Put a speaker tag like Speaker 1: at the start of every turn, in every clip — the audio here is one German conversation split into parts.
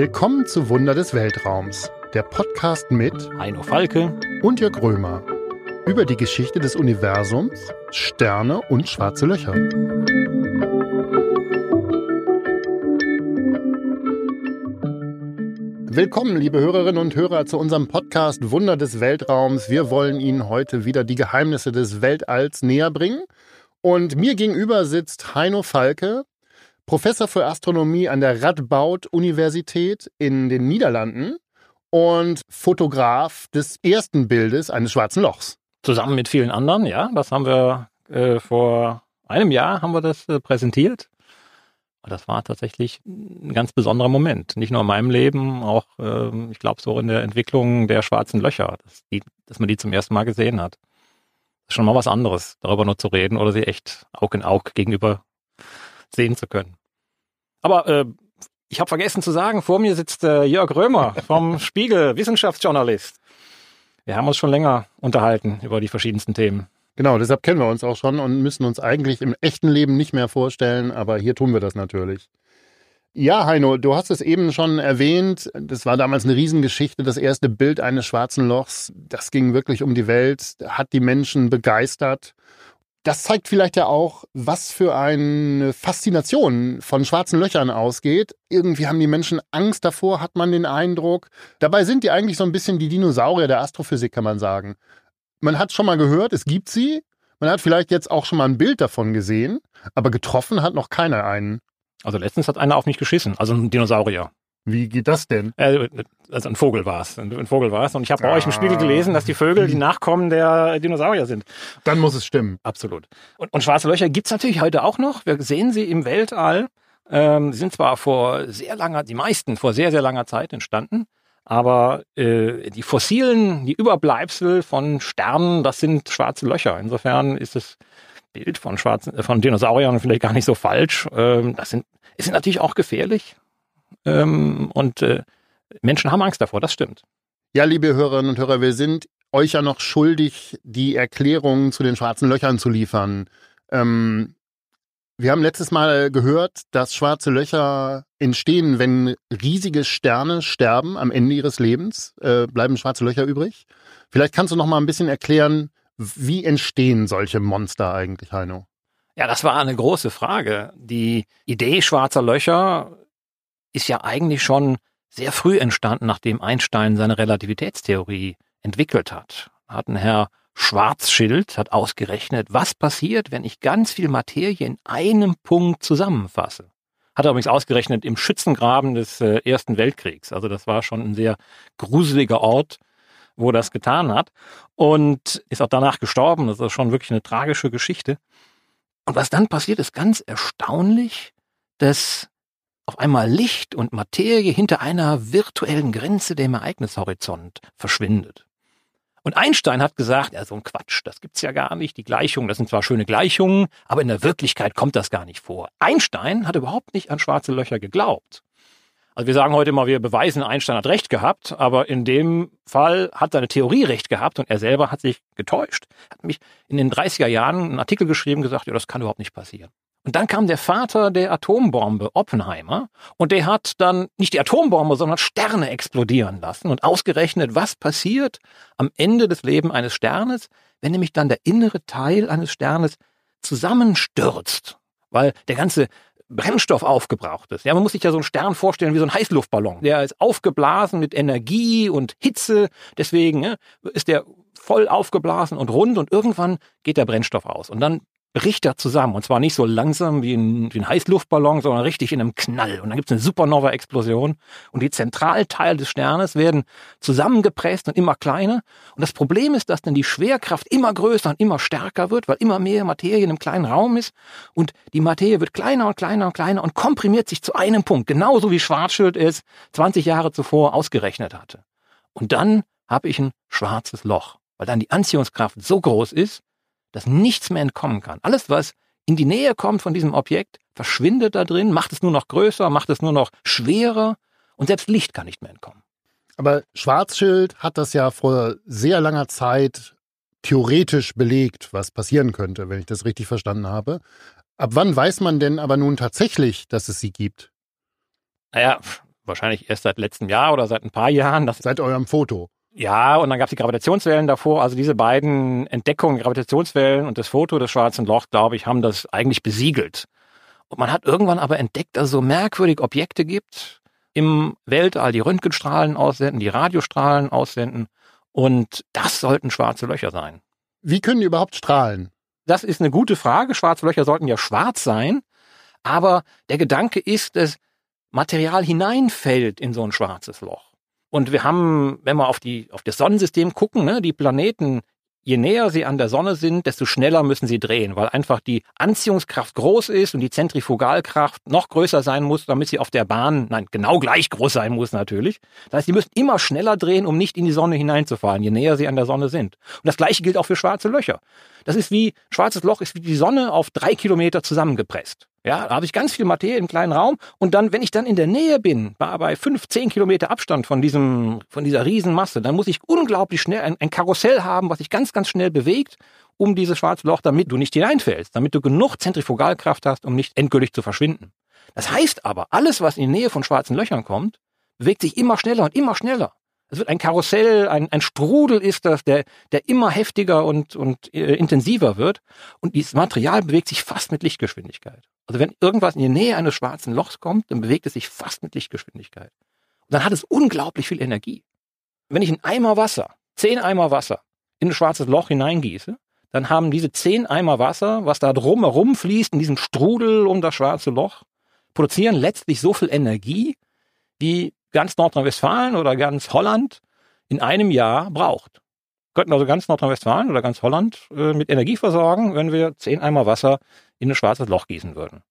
Speaker 1: Willkommen zu Wunder des Weltraums, der Podcast mit
Speaker 2: Heino Falke
Speaker 1: und Jörg Römer über die Geschichte des Universums, Sterne und schwarze Löcher. Willkommen, liebe Hörerinnen und Hörer, zu unserem Podcast Wunder des Weltraums. Wir wollen Ihnen heute wieder die Geheimnisse des Weltalls näher bringen. Und mir gegenüber sitzt Heino Falke, Professor für Astronomie an der Radboud-Universität in den Niederlanden und Fotograf des ersten Bildes eines schwarzen Lochs.
Speaker 2: Zusammen mit vielen anderen, ja. Das haben wir äh, vor einem Jahr haben wir das äh, präsentiert. Das war tatsächlich ein ganz besonderer Moment. Nicht nur in meinem Leben, auch, äh, ich glaube, so in der Entwicklung der schwarzen Löcher, dass, die, dass man die zum ersten Mal gesehen hat. Das ist schon mal was anderes, darüber nur zu reden oder sie echt Aug in Aug gegenüber sehen zu können. Aber äh, ich habe vergessen zu sagen, vor mir sitzt äh, Jörg Römer vom Spiegel, Wissenschaftsjournalist. Wir haben uns schon länger unterhalten über die verschiedensten Themen.
Speaker 1: Genau, deshalb kennen wir uns auch schon und müssen uns eigentlich im echten Leben nicht mehr vorstellen, aber hier tun wir das natürlich. Ja, Heino, du hast es eben schon erwähnt. Das war damals eine Riesengeschichte. Das erste Bild eines schwarzen Lochs, das ging wirklich um die Welt, hat die Menschen begeistert. Das zeigt vielleicht ja auch, was für eine Faszination von schwarzen Löchern ausgeht. Irgendwie haben die Menschen Angst davor, hat man den Eindruck. Dabei sind die eigentlich so ein bisschen die Dinosaurier der Astrophysik, kann man sagen. Man hat schon mal gehört, es gibt sie. Man hat vielleicht jetzt auch schon mal ein Bild davon gesehen, aber getroffen hat noch keiner einen.
Speaker 2: Also letztens hat einer auf mich geschissen, also ein Dinosaurier.
Speaker 1: Wie geht das denn?
Speaker 2: Äh, also ein Vogel war es. Ein Vogel war es. Und ich habe bei ah. euch im Spiegel gelesen, dass die Vögel die Nachkommen der Dinosaurier sind.
Speaker 1: Dann muss es stimmen.
Speaker 2: Absolut. Und, und schwarze Löcher gibt's natürlich heute auch noch. Wir sehen sie im Weltall. Ähm, sie sind zwar vor sehr langer, die meisten vor sehr, sehr langer Zeit entstanden, aber äh, die fossilen, die Überbleibsel von Sternen, das sind schwarze Löcher. Insofern ist das Bild von schwarzen, äh, von Dinosauriern vielleicht gar nicht so falsch. Ähm, das sind, es sind natürlich auch gefährlich. Ähm, und äh, Menschen haben Angst davor, das stimmt.
Speaker 1: Ja, liebe Hörerinnen und Hörer, wir sind euch ja noch schuldig, die Erklärungen zu den schwarzen Löchern zu liefern. Ähm, wir haben letztes Mal gehört, dass schwarze Löcher entstehen, wenn riesige Sterne sterben am Ende ihres Lebens, äh, bleiben schwarze Löcher übrig. Vielleicht kannst du noch mal ein bisschen erklären, wie entstehen solche Monster eigentlich, Heino?
Speaker 2: Ja, das war eine große Frage. Die Idee schwarzer Löcher ist ja eigentlich schon sehr früh entstanden, nachdem Einstein seine Relativitätstheorie entwickelt hat. Hat ein Herr Schwarzschild hat ausgerechnet, was passiert, wenn ich ganz viel Materie in einem Punkt zusammenfasse. Hat er übrigens ausgerechnet im Schützengraben des äh, Ersten Weltkriegs. Also das war schon ein sehr gruseliger Ort, wo das getan hat. Und ist auch danach gestorben. Das ist schon wirklich eine tragische Geschichte. Und was dann passiert, ist ganz erstaunlich, dass auf einmal Licht und Materie hinter einer virtuellen Grenze dem Ereignishorizont verschwindet. Und Einstein hat gesagt, ja, so ein Quatsch, das gibt's ja gar nicht. Die Gleichungen, das sind zwar schöne Gleichungen, aber in der Wirklichkeit kommt das gar nicht vor. Einstein hat überhaupt nicht an schwarze Löcher geglaubt. Also wir sagen heute immer, wir beweisen, Einstein hat recht gehabt, aber in dem Fall hat seine Theorie recht gehabt und er selber hat sich getäuscht. Hat mich in den 30er Jahren einen Artikel geschrieben, gesagt, ja, das kann überhaupt nicht passieren. Und dann kam der Vater der Atombombe, Oppenheimer, und der hat dann nicht die Atombombe, sondern Sterne explodieren lassen und ausgerechnet, was passiert am Ende des Lebens eines Sternes, wenn nämlich dann der innere Teil eines Sternes zusammenstürzt, weil der ganze Brennstoff aufgebraucht ist. Ja, man muss sich ja so einen Stern vorstellen wie so ein Heißluftballon. Der ist aufgeblasen mit Energie und Hitze. Deswegen ist der voll aufgeblasen und rund und irgendwann geht der Brennstoff aus. Und dann bricht er zusammen. Und zwar nicht so langsam wie ein, wie ein Heißluftballon, sondern richtig in einem Knall. Und dann gibt es eine Supernova-Explosion. Und die Zentralteile des Sternes werden zusammengepresst und immer kleiner. Und das Problem ist, dass dann die Schwerkraft immer größer und immer stärker wird, weil immer mehr Materie in einem kleinen Raum ist. Und die Materie wird kleiner und kleiner und kleiner und komprimiert sich zu einem Punkt. Genauso wie Schwarzschild es 20 Jahre zuvor ausgerechnet hatte. Und dann habe ich ein schwarzes Loch, weil dann die Anziehungskraft so groß ist, dass nichts mehr entkommen kann. Alles, was in die Nähe kommt von diesem Objekt, verschwindet da drin, macht es nur noch größer, macht es nur noch schwerer und selbst Licht kann nicht mehr entkommen.
Speaker 1: Aber Schwarzschild hat das ja vor sehr langer Zeit theoretisch belegt, was passieren könnte, wenn ich das richtig verstanden habe. Ab wann weiß man denn aber nun tatsächlich, dass es sie gibt?
Speaker 2: Naja, wahrscheinlich erst seit letztem Jahr oder seit ein paar Jahren.
Speaker 1: Seit eurem Foto.
Speaker 2: Ja, und dann gab es die Gravitationswellen davor. Also diese beiden Entdeckungen, Gravitationswellen und das Foto des Schwarzen Lochs, glaube ich, haben das eigentlich besiegelt. Und man hat irgendwann aber entdeckt, dass es so merkwürdige Objekte gibt im Weltall, die Röntgenstrahlen aussenden, die Radiostrahlen aussenden. Und das sollten schwarze Löcher sein.
Speaker 1: Wie können die überhaupt strahlen?
Speaker 2: Das ist eine gute Frage. Schwarze Löcher sollten ja schwarz sein. Aber der Gedanke ist, dass Material hineinfällt in so ein schwarzes Loch. Und wir haben, wenn wir auf, die, auf das Sonnensystem gucken, ne, die Planeten, je näher sie an der Sonne sind, desto schneller müssen sie drehen, weil einfach die Anziehungskraft groß ist und die Zentrifugalkraft noch größer sein muss, damit sie auf der Bahn, nein, genau gleich groß sein muss natürlich. Das heißt, sie müssen immer schneller drehen, um nicht in die Sonne hineinzufallen, je näher sie an der Sonne sind. Und das gleiche gilt auch für schwarze Löcher. Das ist wie, schwarzes Loch ist wie die Sonne auf drei Kilometer zusammengepresst. Ja, da habe ich ganz viel Materie im kleinen Raum und dann, wenn ich dann in der Nähe bin, bei, fünf, zehn Kilometer Abstand von diesem, von dieser Riesenmasse, dann muss ich unglaublich schnell ein, ein Karussell haben, was sich ganz, ganz schnell bewegt, um dieses schwarze Loch, damit du nicht hineinfällst, damit du genug Zentrifugalkraft hast, um nicht endgültig zu verschwinden. Das heißt aber, alles, was in die Nähe von schwarzen Löchern kommt, bewegt sich immer schneller und immer schneller. Es wird ein Karussell, ein, ein Strudel ist das, der, der immer heftiger und, und äh, intensiver wird. Und dieses Material bewegt sich fast mit Lichtgeschwindigkeit. Also wenn irgendwas in die Nähe eines schwarzen Lochs kommt, dann bewegt es sich fast mit Lichtgeschwindigkeit. Und dann hat es unglaublich viel Energie. Wenn ich einen Eimer Wasser, zehn Eimer Wasser, in ein schwarzes Loch hineingieße, dann haben diese zehn Eimer Wasser, was da drumherum fließt, in diesem Strudel um das schwarze Loch, produzieren letztlich so viel Energie, wie ganz Nordrhein-Westfalen oder ganz Holland in einem Jahr braucht. Könnten also ganz Nordrhein-Westfalen oder ganz Holland äh, mit Energie versorgen, wenn wir zehn Eimer Wasser in ein schwarzes Loch gießen würden.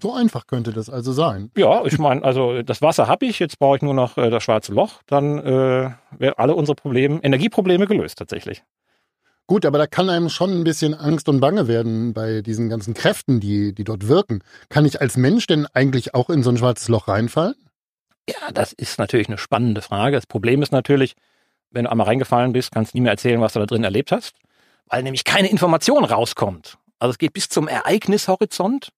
Speaker 1: So einfach könnte das also sein.
Speaker 2: Ja, ich meine, also das Wasser habe ich, jetzt brauche ich nur noch äh, das schwarze Loch, dann äh, wären alle unsere Probleme, Energieprobleme gelöst tatsächlich.
Speaker 1: Gut, aber da kann einem schon ein bisschen Angst und Bange werden bei diesen ganzen Kräften, die, die dort wirken. Kann ich als Mensch denn eigentlich auch in so ein schwarzes Loch reinfallen?
Speaker 2: Ja, das ist natürlich eine spannende Frage. Das Problem ist natürlich, wenn du einmal reingefallen bist, kannst du nie mehr erzählen, was du da drin erlebt hast, weil nämlich keine Information rauskommt. Also es geht bis zum Ereignishorizont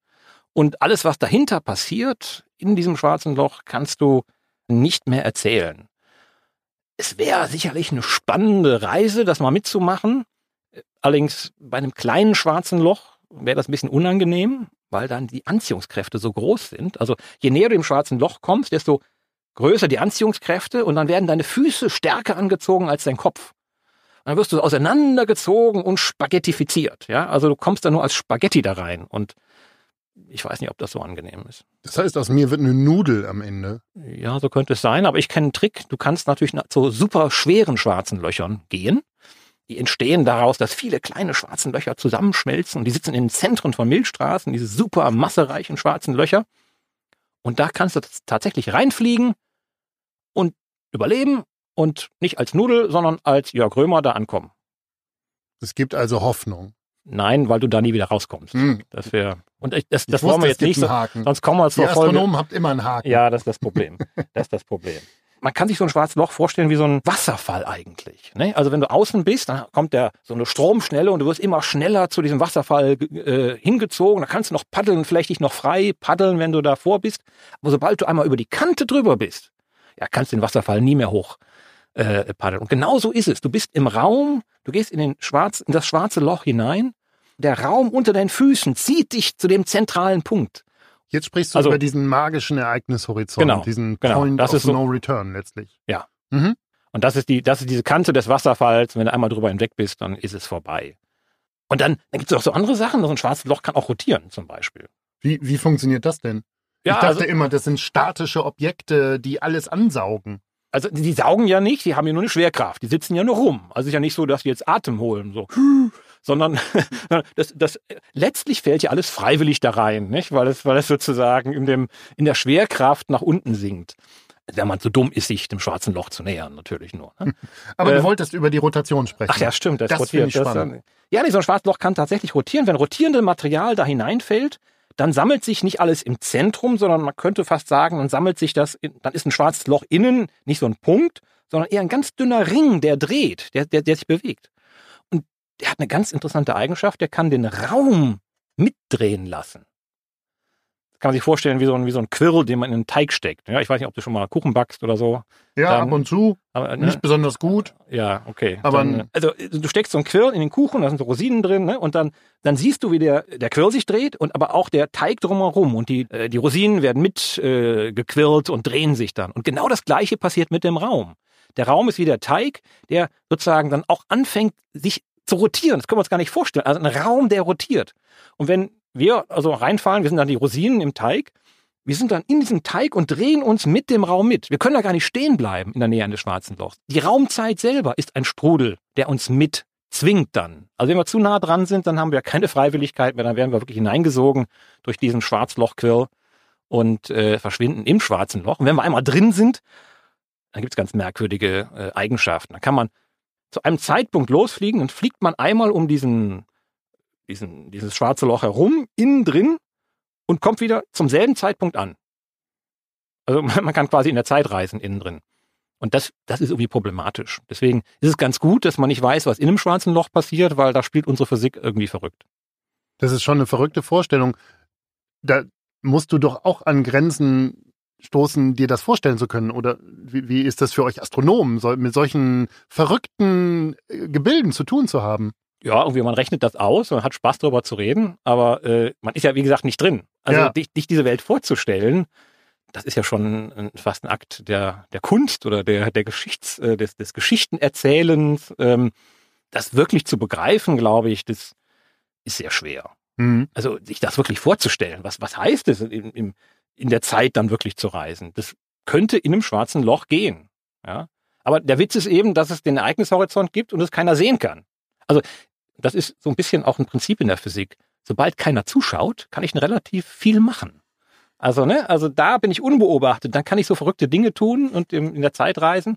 Speaker 2: und alles, was dahinter passiert in diesem schwarzen Loch, kannst du nicht mehr erzählen. Es wäre sicherlich eine spannende Reise, das mal mitzumachen. Allerdings bei einem kleinen schwarzen Loch wäre das ein bisschen unangenehm, weil dann die Anziehungskräfte so groß sind. Also je näher du im schwarzen Loch kommst, desto größer die Anziehungskräfte und dann werden deine Füße stärker angezogen als dein Kopf. Und dann wirst du auseinandergezogen und spaghettifiziert. Ja, also du kommst da nur als Spaghetti da rein und ich weiß nicht, ob das so angenehm ist.
Speaker 1: Das heißt, aus mir wird eine Nudel am Ende.
Speaker 2: Ja, so könnte es sein, aber ich kenne einen Trick. Du kannst natürlich zu super schweren schwarzen Löchern gehen. Die entstehen daraus, dass viele kleine schwarzen Löcher zusammenschmelzen und die sitzen in den Zentren von Milchstraßen, diese super massereichen schwarzen Löcher. Und da kannst du tatsächlich reinfliegen und überleben und nicht als Nudel, sondern als Jörg Römer da ankommen.
Speaker 1: Es gibt also Hoffnung.
Speaker 2: Nein, weil du da nie wieder rauskommst.
Speaker 1: Hm.
Speaker 2: Das wäre und ich, das,
Speaker 1: Ich
Speaker 2: das
Speaker 1: wusste,
Speaker 2: wollen wir jetzt nicht so. Sonst kommen wir
Speaker 1: Die
Speaker 2: zur Folge.
Speaker 1: Astronomen habt immer einen Haken.
Speaker 2: Ja, das ist das Problem. Das ist das Problem. Man kann sich so ein schwarzes Loch vorstellen wie so ein Wasserfall eigentlich. Ne? Also wenn du außen bist, dann kommt der so eine Stromschnelle und du wirst immer schneller zu diesem Wasserfall äh, hingezogen. Da kannst du noch paddeln, vielleicht dich noch frei paddeln, wenn du davor bist. Aber sobald du einmal über die Kante drüber bist, ja, kannst du den Wasserfall nie mehr hoch äh, paddeln. Und genau so ist es. Du bist im Raum, du gehst in, den Schwarz, in das schwarze Loch hinein. Der Raum unter deinen Füßen zieht dich zu dem zentralen Punkt.
Speaker 1: Jetzt sprichst du
Speaker 2: Also-
Speaker 1: über diesen magischen Ereignishorizont,
Speaker 2: Genau,
Speaker 1: diesen
Speaker 2: genau.
Speaker 1: Point
Speaker 2: Das
Speaker 1: of
Speaker 2: ist so-
Speaker 1: No Return letztlich.
Speaker 2: Ja.
Speaker 1: Mhm.
Speaker 2: Und das ist die, das ist diese Kante des Wasserfalls. Wenn du einmal drüber hinweg bist, dann ist es vorbei. Und dann, dann gibt es auch so andere Sachen. So ein schwarzes Loch kann auch rotieren, zum Beispiel.
Speaker 1: Wie, wie funktioniert das denn? Ich dachte
Speaker 2: also,
Speaker 1: immer, das sind statische Objekte, die alles ansaugen.
Speaker 2: also die, die saugen ja nicht, die haben ja nur eine Schwerkraft. Die sitzen ja nur rum. Also es ist ja nicht so, dass die jetzt Atem holen, so. Sondern das, das letztlich fällt ja alles freiwillig da rein, nicht? Weil es, weil es sozusagen in dem, in der Schwerkraft nach unten sinkt. Wenn man so dumm ist, sich dem schwarzen Loch zu nähern, natürlich nur. Ne?
Speaker 1: Aber
Speaker 2: Äh,
Speaker 1: du wolltest über die Rotation sprechen.
Speaker 2: Ach ja, stimmt. Das,
Speaker 1: Das
Speaker 2: rotiert.
Speaker 1: finde ich spannend.
Speaker 2: äh, ja, nee, so ein schwarzes Loch kann tatsächlich rotieren. Wenn rotierendes Material da hineinfällt, dann sammelt sich nicht alles im Zentrum, sondern man könnte fast sagen, dann sammelt sich das, dann ist ein schwarzes Loch innen nicht so ein Punkt, sondern eher ein ganz dünner Ring, der dreht, der, der, der sich bewegt. Und der hat eine ganz interessante Eigenschaft, der kann den Raum mitdrehen lassen. Kann man sich vorstellen, wie so ein, wie so ein Quirl, den man in einen Teig steckt. Ja, ich weiß nicht, ob du schon mal Kuchen backst oder so.
Speaker 1: Ja, Dann, ab und zu. Aber, ne? Nicht besonders gut.
Speaker 2: Ja, okay.
Speaker 1: Aber dann,
Speaker 2: also du steckst so ein Quirl in den Kuchen, da sind so Rosinen drin, ne? Und dann, dann siehst du, wie der, der Quirl sich dreht und aber auch der Teig drumherum. Und die, äh, die Rosinen werden mit äh, gequirlt und drehen sich dann. Und genau das gleiche passiert mit dem Raum. Der Raum ist wie der Teig, der sozusagen dann auch anfängt, sich zu rotieren. Das können wir uns gar nicht vorstellen. Also ein Raum, der rotiert. Und wenn wir also reinfallen, wir sind dann die Rosinen im Teig, wir sind dann in diesem Teig und drehen uns mit dem Raum mit. Wir können da gar nicht stehen bleiben in der Nähe eines schwarzen Lochs. Die Raumzeit selber ist ein Strudel, der uns mit zwingt dann. Also wenn wir zu nah dran sind, dann haben wir keine Freiwilligkeit mehr, dann werden wir wirklich hineingesogen durch diesen Schwarzlochquirl und äh, verschwinden im schwarzen Loch. Und wenn wir einmal drin sind, dann gibt es ganz merkwürdige äh, Eigenschaften. Dann kann man zu einem Zeitpunkt losfliegen und fliegt man einmal um diesen, diesen, dieses schwarze Loch herum, innen drin und kommt wieder zum selben Zeitpunkt an. Also man kann quasi in der Zeit reisen innen drin. Und das, das ist irgendwie problematisch. Deswegen ist es ganz gut, dass man nicht weiß, was in einem schwarzen Loch passiert, weil da spielt unsere Physik irgendwie verrückt.
Speaker 1: Das ist schon eine verrückte Vorstellung. Da musst du doch auch an Grenzen stoßen, dir das vorstellen zu können? Oder wie, wie ist das für euch Astronomen, so, mit solchen verrückten äh, Gebilden zu tun zu haben?
Speaker 2: Ja, irgendwie man rechnet das aus und hat Spaß darüber zu reden, aber äh, man ist ja wie gesagt nicht drin. Also ja. dich, dich diese Welt vorzustellen, das ist ja schon ein, fast ein Akt der, der Kunst oder der, der Geschichts, äh, des, des Geschichtenerzählens. Ähm, das wirklich zu begreifen, glaube ich, das ist sehr schwer. Mhm. Also sich das wirklich vorzustellen, was, was heißt es im, im, in der Zeit dann wirklich zu reisen? Das könnte in einem schwarzen Loch gehen. Ja? Aber der Witz ist eben, dass es den Ereignishorizont gibt und es keiner sehen kann. Also das ist so ein bisschen auch ein Prinzip in der Physik. Sobald keiner zuschaut, kann ich relativ viel machen. Also, ne, also da bin ich unbeobachtet, dann kann ich so verrückte Dinge tun und in, in der Zeit reisen.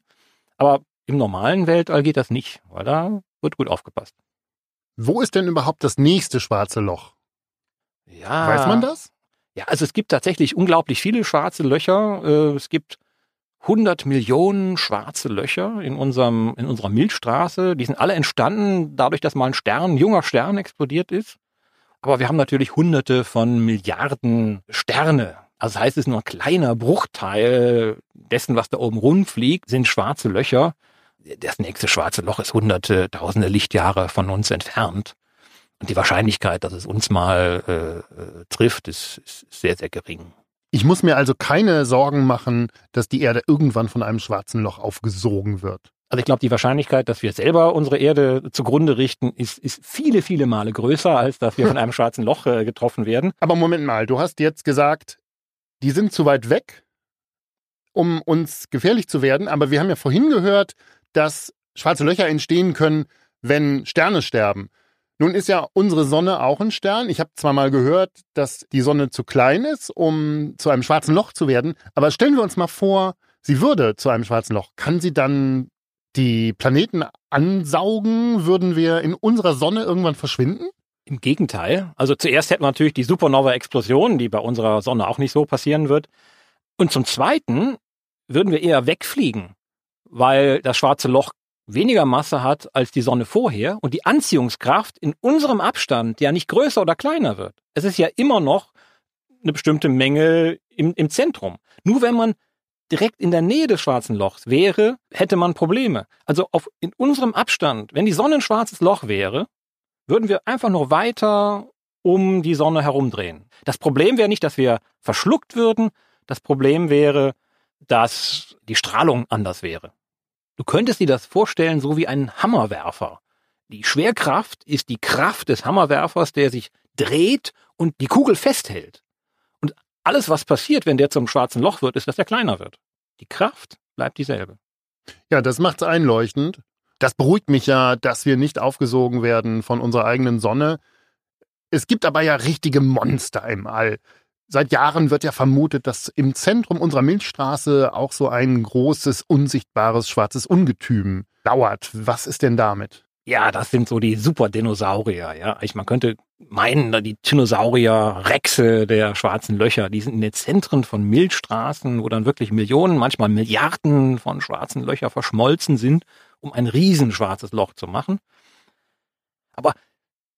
Speaker 2: Aber im normalen Weltall geht das nicht, weil da wird gut aufgepasst.
Speaker 1: Wo ist denn überhaupt das nächste schwarze Loch?
Speaker 2: Ja.
Speaker 1: Weiß man das?
Speaker 2: Ja, also es gibt tatsächlich unglaublich viele schwarze Löcher. Äh, es gibt 100 Millionen schwarze Löcher in unserem, in unserer Milchstraße. Die sind alle entstanden dadurch, dass mal ein Stern, ein junger Stern explodiert ist. Aber wir haben natürlich hunderte von Milliarden Sterne. Also das heißt, es ist nur ein kleiner Bruchteil dessen, was da oben rumfliegt, sind schwarze Löcher. Das nächste schwarze Loch ist hunderte, tausende Lichtjahre von uns entfernt. Und die Wahrscheinlichkeit, dass es uns mal äh, äh trifft, ist, ist sehr, sehr gering.
Speaker 1: Ich muss mir also keine Sorgen machen, dass die Erde irgendwann von einem schwarzen Loch aufgesogen wird.
Speaker 2: Also ich glaube, die Wahrscheinlichkeit, dass wir selber unsere Erde zugrunde richten, ist, ist viele, viele Male größer, als dass wir von einem schwarzen Loch äh, getroffen werden.
Speaker 1: Aber Moment mal, du hast jetzt gesagt, die sind zu weit weg, um uns gefährlich zu werden. Aber wir haben ja vorhin gehört, dass schwarze Löcher entstehen können, wenn Sterne sterben. Nun ist ja unsere Sonne auch ein Stern. Ich habe zwar mal gehört, dass die Sonne zu klein ist, um zu einem schwarzen Loch zu werden, aber stellen wir uns mal vor, sie würde zu einem schwarzen Loch. Kann sie dann die Planeten ansaugen? Würden wir in unserer Sonne irgendwann verschwinden?
Speaker 2: Im Gegenteil. Also zuerst hätten wir natürlich die Supernova-Explosion, die bei unserer Sonne auch nicht so passieren wird. Und zum Zweiten würden wir eher wegfliegen, weil das schwarze Loch weniger Masse hat als die Sonne vorher und die Anziehungskraft in unserem Abstand ja nicht größer oder kleiner wird. Es ist ja immer noch eine bestimmte Menge im, im Zentrum. Nur wenn man direkt in der Nähe des schwarzen Lochs wäre, hätte man Probleme. Also auf, in unserem Abstand, wenn die Sonne ein schwarzes Loch wäre, würden wir einfach nur weiter um die Sonne herumdrehen. Das Problem wäre nicht, dass wir verschluckt würden. Das Problem wäre, dass die Strahlung anders wäre. Du könntest dir das vorstellen, so wie ein Hammerwerfer. Die Schwerkraft ist die Kraft des Hammerwerfers, der sich dreht und die Kugel festhält. Und alles, was passiert, wenn der zum schwarzen Loch wird, ist, dass er kleiner wird. Die Kraft bleibt dieselbe.
Speaker 1: Ja, das macht's einleuchtend. Das beruhigt mich ja, dass wir nicht aufgesogen werden von unserer eigenen Sonne. Es gibt aber ja richtige Monster im All. Seit Jahren wird ja vermutet, dass im Zentrum unserer Milchstraße auch so ein großes, unsichtbares, schwarzes Ungetüm dauert. Was ist denn damit?
Speaker 2: Ja, das sind so die Superdinosaurier, ja. Ich, man könnte meinen, die Dinosaurier, Rexe der schwarzen Löcher, die sind in den Zentren von Milchstraßen, wo dann wirklich Millionen, manchmal Milliarden von schwarzen Löcher verschmolzen sind, um ein riesenschwarzes Loch zu machen. Aber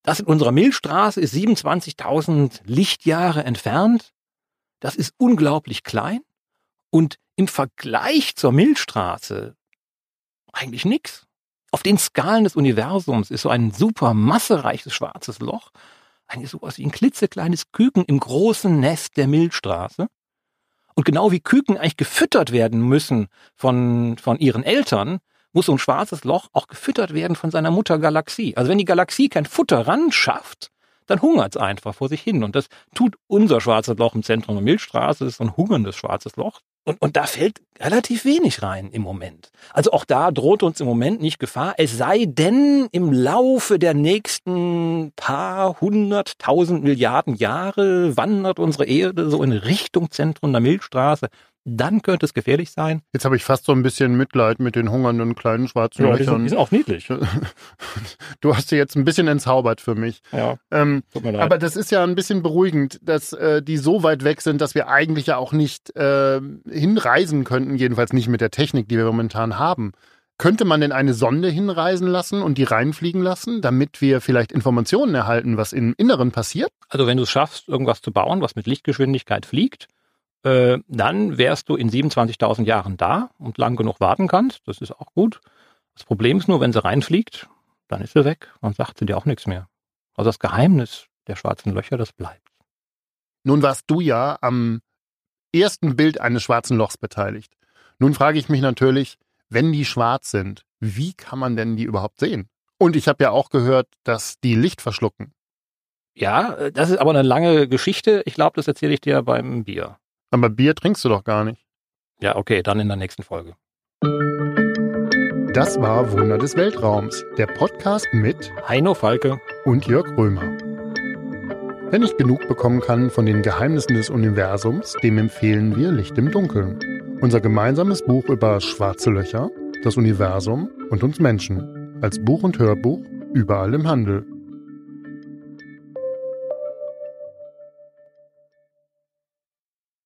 Speaker 2: das in unserer Milchstraße ist 27.000 Lichtjahre entfernt. das ist unglaublich klein und im Vergleich zur Milchstraße eigentlich nix. Auf den Skalen des Universums ist so ein super massereiches schwarzes Loch eigentlich sowas wie ein klitzekleines Küken im großen Nest der Milchstraße. Und genau wie Küken eigentlich gefüttert werden müssen von, von ihren Eltern, muss so ein schwarzes Loch auch gefüttert werden von seiner Mutter Galaxie. Also wenn die Galaxie kein Futter ran schafft, dann hungert es einfach vor sich hin. Und das tut unser schwarzes Loch im Zentrum der Milchstraße, das ist so ein hungerndes schwarzes Loch. Und, und da fällt relativ wenig rein im Moment. Also auch da droht uns im Moment nicht Gefahr, es sei denn im Laufe der nächsten paar hunderttausend Milliarden Jahre wandert unsere Erde so in Richtung Zentrum der Milchstraße dann könnte es gefährlich sein.
Speaker 1: Jetzt habe ich fast so ein bisschen Mitleid mit den hungernden kleinen schwarzen ja, Löchern. Die
Speaker 2: sind, die sind auch niedlich.
Speaker 1: Du hast sie jetzt ein bisschen entzaubert für mich.
Speaker 2: Ja.
Speaker 1: Ähm, tut mir leid. Aber das ist ja ein bisschen beruhigend, dass äh, die so weit weg sind, dass wir eigentlich ja auch nicht äh, hinreisen könnten, jedenfalls nicht mit der Technik, die wir momentan haben. Könnte man denn eine Sonde hinreisen lassen und die reinfliegen lassen, damit wir vielleicht Informationen erhalten, was im Inneren passiert?
Speaker 2: Also wenn du es schaffst, irgendwas zu bauen, was mit Lichtgeschwindigkeit fliegt, äh, dann wärst du in 27.000 Jahren da und lang genug warten kannst. Das ist auch gut. Das Problem ist nur, wenn sie reinfliegt, dann ist sie weg und sagt sie dir auch nichts mehr. Also das Geheimnis der schwarzen Löcher, das bleibt.
Speaker 1: Nun warst du ja am ersten Bild eines schwarzen Lochs beteiligt. Nun frage ich mich natürlich, wenn die schwarz sind, wie kann man denn die überhaupt sehen? Und ich habe ja auch gehört, dass die Licht verschlucken.
Speaker 2: Ja, äh, das ist aber eine lange Geschichte. Ich glaube, das erzähle ich dir beim Bier.
Speaker 1: Aber Bier trinkst du doch gar nicht.
Speaker 2: Ja, okay, dann in der nächsten Folge.
Speaker 1: Das war Wunder des Weltraums, der Podcast mit
Speaker 2: Heino Falke
Speaker 1: und Jörg Römer. Wer nicht genug bekommen kann von den Geheimnissen des Universums, dem empfehlen wir Licht im Dunkeln. Unser gemeinsames Buch über schwarze Löcher, das Universum und uns Menschen. Als Buch und Hörbuch überall im Handel.